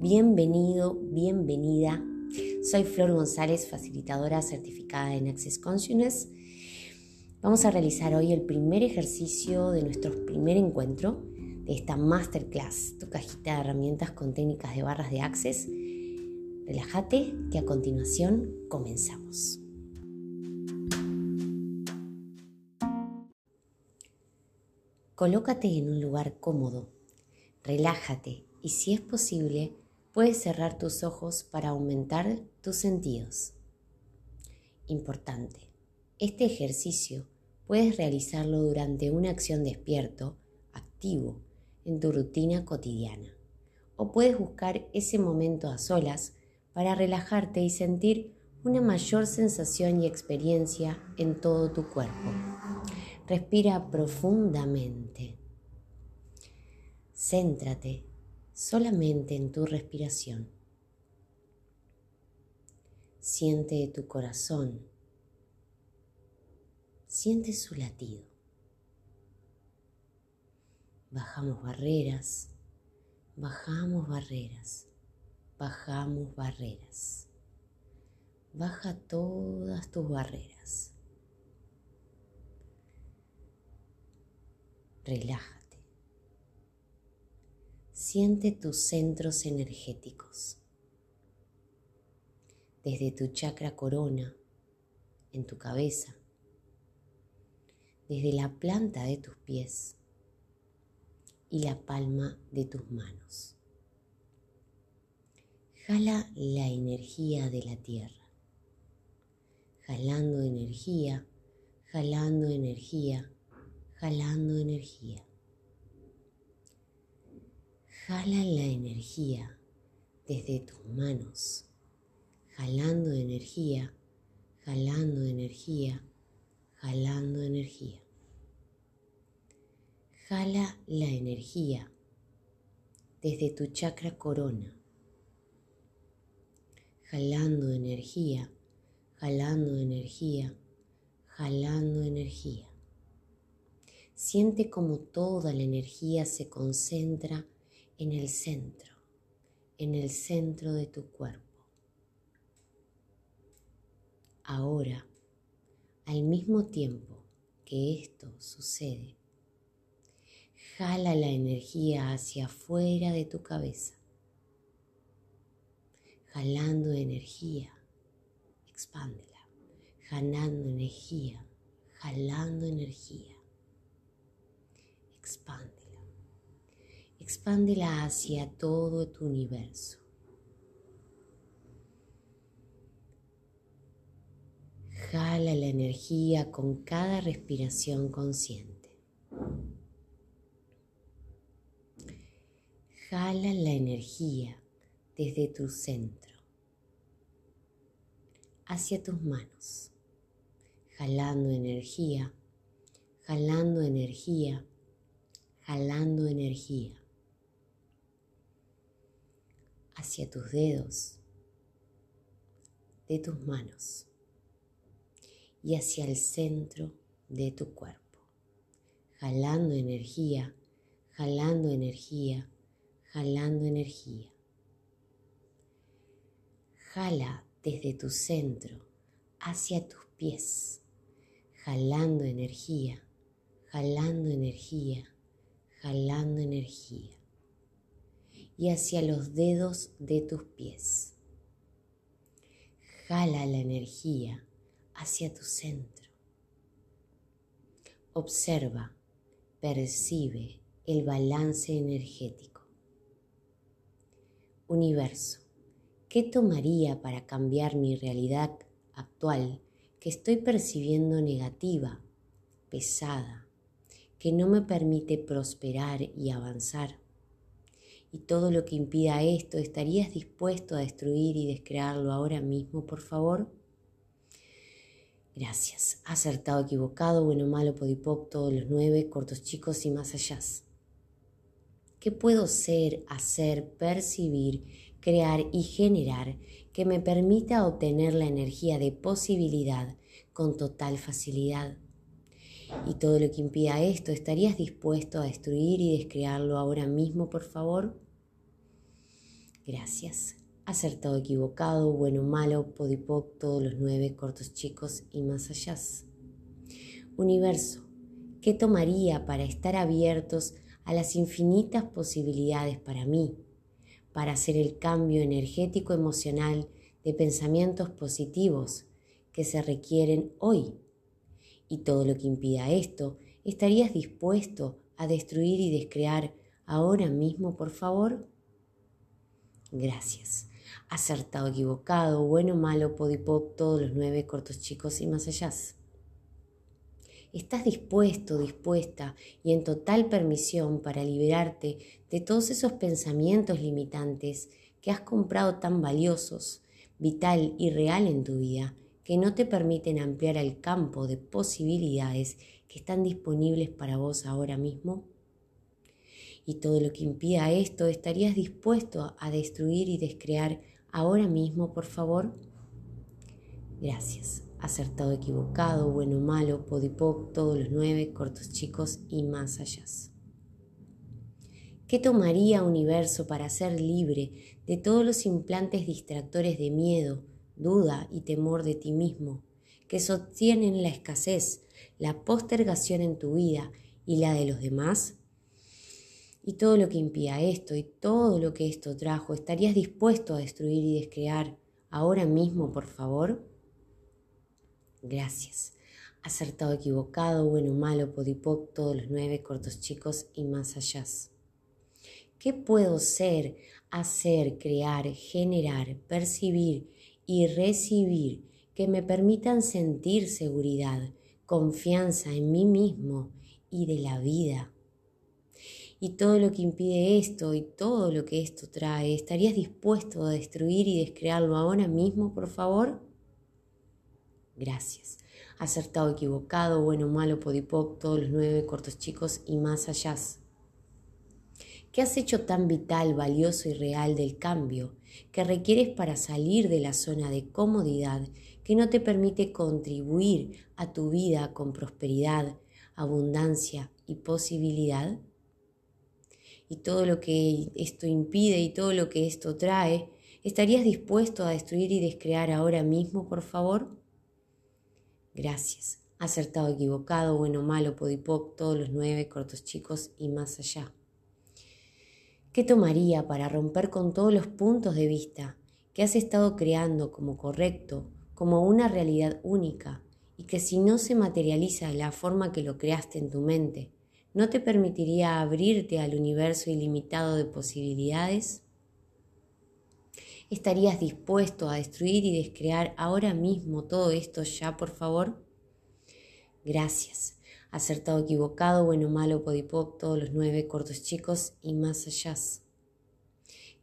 Bienvenido, bienvenida. Soy Flor González, facilitadora certificada en Access Consciousness. Vamos a realizar hoy el primer ejercicio de nuestro primer encuentro de esta masterclass, tu cajita de herramientas con técnicas de barras de Access. Relájate que a continuación comenzamos. Colócate en un lugar cómodo, relájate y si es posible, puedes cerrar tus ojos para aumentar tus sentidos. Importante, este ejercicio puedes realizarlo durante una acción despierto, activo, en tu rutina cotidiana. O puedes buscar ese momento a solas para relajarte y sentir una mayor sensación y experiencia en todo tu cuerpo. Respira profundamente. Céntrate solamente en tu respiración. Siente tu corazón. Siente su latido. Bajamos barreras, bajamos barreras, bajamos barreras. Baja todas tus barreras. Relájate. Siente tus centros energéticos. Desde tu chakra corona, en tu cabeza, desde la planta de tus pies y la palma de tus manos. Jala la energía de la tierra, jalando energía, jalando energía, jalando energía. Jala la energía desde tus manos, jalando energía, jalando energía, jalando energía. Jala la energía desde tu chakra corona, jalando energía, jalando energía, jalando energía. Siente como toda la energía se concentra en el centro, en el centro de tu cuerpo. Ahora, al mismo tiempo que esto sucede, jala la energía hacia afuera de tu cabeza, jalando energía, expándela, jalando energía, jalando energía expándela. Expándela hacia todo tu universo. Jala la energía con cada respiración consciente. Jala la energía desde tu centro hacia tus manos, jalando energía, jalando energía jalando energía hacia tus dedos de tus manos y hacia el centro de tu cuerpo, jalando energía, jalando energía, jalando energía. Jala desde tu centro hacia tus pies, jalando energía, jalando energía, jalando energía y hacia los dedos de tus pies. Jala la energía hacia tu centro. Observa, percibe el balance energético. Universo, ¿qué tomaría para cambiar mi realidad actual que estoy percibiendo negativa, pesada, que no me permite prosperar y avanzar. Y todo lo que impida esto, ¿estarías dispuesto a destruir y descrearlo ahora mismo, por favor? Gracias. Acertado, equivocado, bueno, malo, podipop, todos los nueve, cortos chicos y más allá. ¿Qué puedo ser, hacer, percibir, crear y generar que me permita obtener la energía de posibilidad con total facilidad? Y todo lo que impida esto, ¿estarías dispuesto a destruir y descrearlo ahora mismo, por favor? Gracias. Acertado, equivocado, bueno, malo, podipoc, todos los nueve, cortos, chicos y más allá. Universo, ¿qué tomaría para estar abiertos a las infinitas posibilidades para mí, para hacer el cambio energético emocional de pensamientos positivos que se requieren hoy? Y todo lo que impida esto, ¿estarías dispuesto a destruir y descrear ahora mismo, por favor? Gracias acertado, equivocado, bueno, malo, podipop, todos los nueve, cortos, chicos y más allá. Estás dispuesto, dispuesta y en total permisión para liberarte de todos esos pensamientos limitantes que has comprado tan valiosos, vital y real en tu vida, que no te permiten ampliar el campo de posibilidades que están disponibles para vos ahora mismo? Y todo lo que impida esto, ¿estarías dispuesto a destruir y descrear ahora mismo, por favor? Gracias. Acertado, equivocado, bueno, malo, podipoc, todos los nueve, cortos, chicos y más allá. ¿Qué tomaría universo para ser libre de todos los implantes distractores de miedo, duda y temor de ti mismo, que sostienen la escasez, la postergación en tu vida y la de los demás? y todo lo que impida esto y todo lo que esto trajo, ¿estarías dispuesto a destruir y descrear ahora mismo, por favor? Gracias. Acertado, equivocado, bueno, malo, podipoc, todos los nueve, cortos, chicos y más allá. ¿Qué puedo ser, hacer, crear, generar, percibir y recibir que me permitan sentir seguridad, confianza en mí mismo y de la vida? y todo lo que impide esto y todo lo que esto trae, ¿estarías dispuesto a destruir y descrearlo ahora mismo, por favor? Gracias. Acertado, equivocado, bueno, malo, podipoc, todos los nueve, cortos chicos y más allá. ¿Qué has hecho tan vital, valioso y real del cambio que requieres para salir de la zona de comodidad que no te permite contribuir a tu vida con prosperidad, abundancia y posibilidad? y todo lo que esto impide y todo lo que esto trae, ¿estarías dispuesto a destruir y descrear ahora mismo, por favor? Gracias. Acertado, equivocado, bueno, malo, podipoc, todos los nueve, cortos chicos y más allá. ¿Qué tomaría para romper con todos los puntos de vista que has estado creando como correcto, como una realidad única, y que si no se materializa de la forma que lo creaste en tu mente, ¿no te permitiría abrirte al universo ilimitado de posibilidades? ¿Estarías dispuesto a destruir y descrear ahora mismo todo esto ya, por favor? Gracias. Acertado, equivocado, bueno, malo, podipoc, todos los nueve, cortos, chicos y más allá.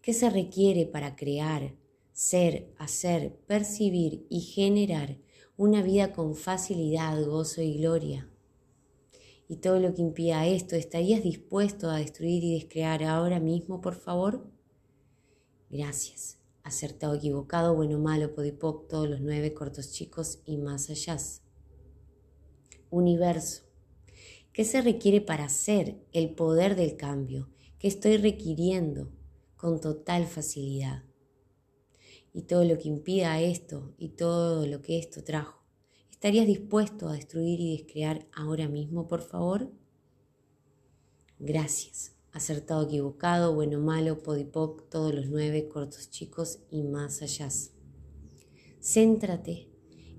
¿Qué se requiere para crear, ser, hacer, percibir y generar una vida con facilidad, gozo y gloria? y todo lo que impida esto, ¿estarías dispuesto a destruir y descrear ahora mismo, por favor? Gracias. Acertado, equivocado, bueno, malo, podipoc, todos los nueve cortos chicos y más allá. Universo. ¿Qué se requiere para hacer el poder del cambio que estoy requiriendo con total facilidad? Y todo lo que impida esto y todo lo que esto trajo ¿Estarías dispuesto a destruir y descrear ahora mismo, por favor? Gracias. Acertado, equivocado, bueno, malo, podipoc, todos los nueve, cortos, chicos y más allá. Céntrate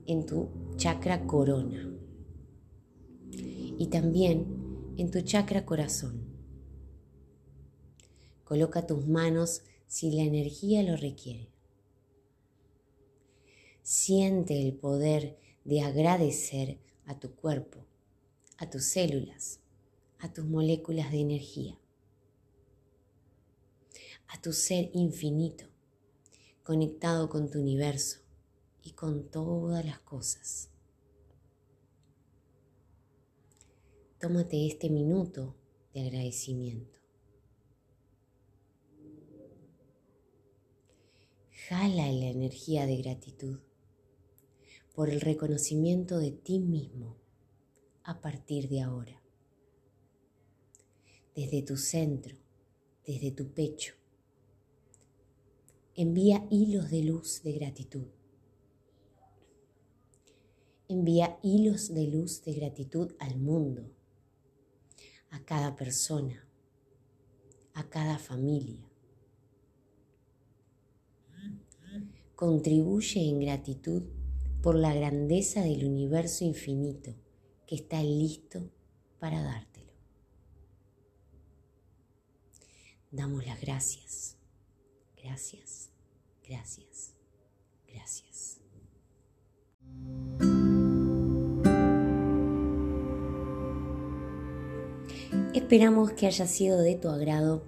en tu chakra corona y también en tu chakra corazón. Coloca tus manos si la energía lo requiere. Siente el poder de agradecer a tu cuerpo, a tus células, a tus moléculas de energía, a tu ser infinito, conectado con tu universo y con todas las cosas. Tómate este minuto de agradecimiento. Jala la energía de gratitud por el reconocimiento de ti mismo a partir de ahora. Desde tu centro, desde tu pecho, Envía hilos de luz de gratitud. Envía hilos de luz de gratitud al mundo, a cada persona, a cada familia. Contribuye en gratitud por la grandeza del universo infinito que está listo para dártelo. Damos las gracias, gracias, gracias, gracias. Esperamos que haya sido de tu agrado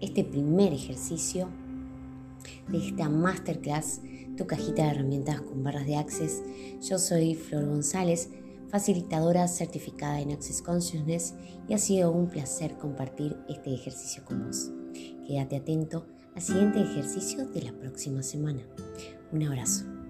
este primer ejercicio de esta masterclass, tu cajita de herramientas con barras de Access. Yo soy Flor González, facilitadora certificada en Access Consciousness y ha sido un placer compartir este ejercicio con vos. Quédate atento al siguiente ejercicio de la próxima semana. Un abrazo.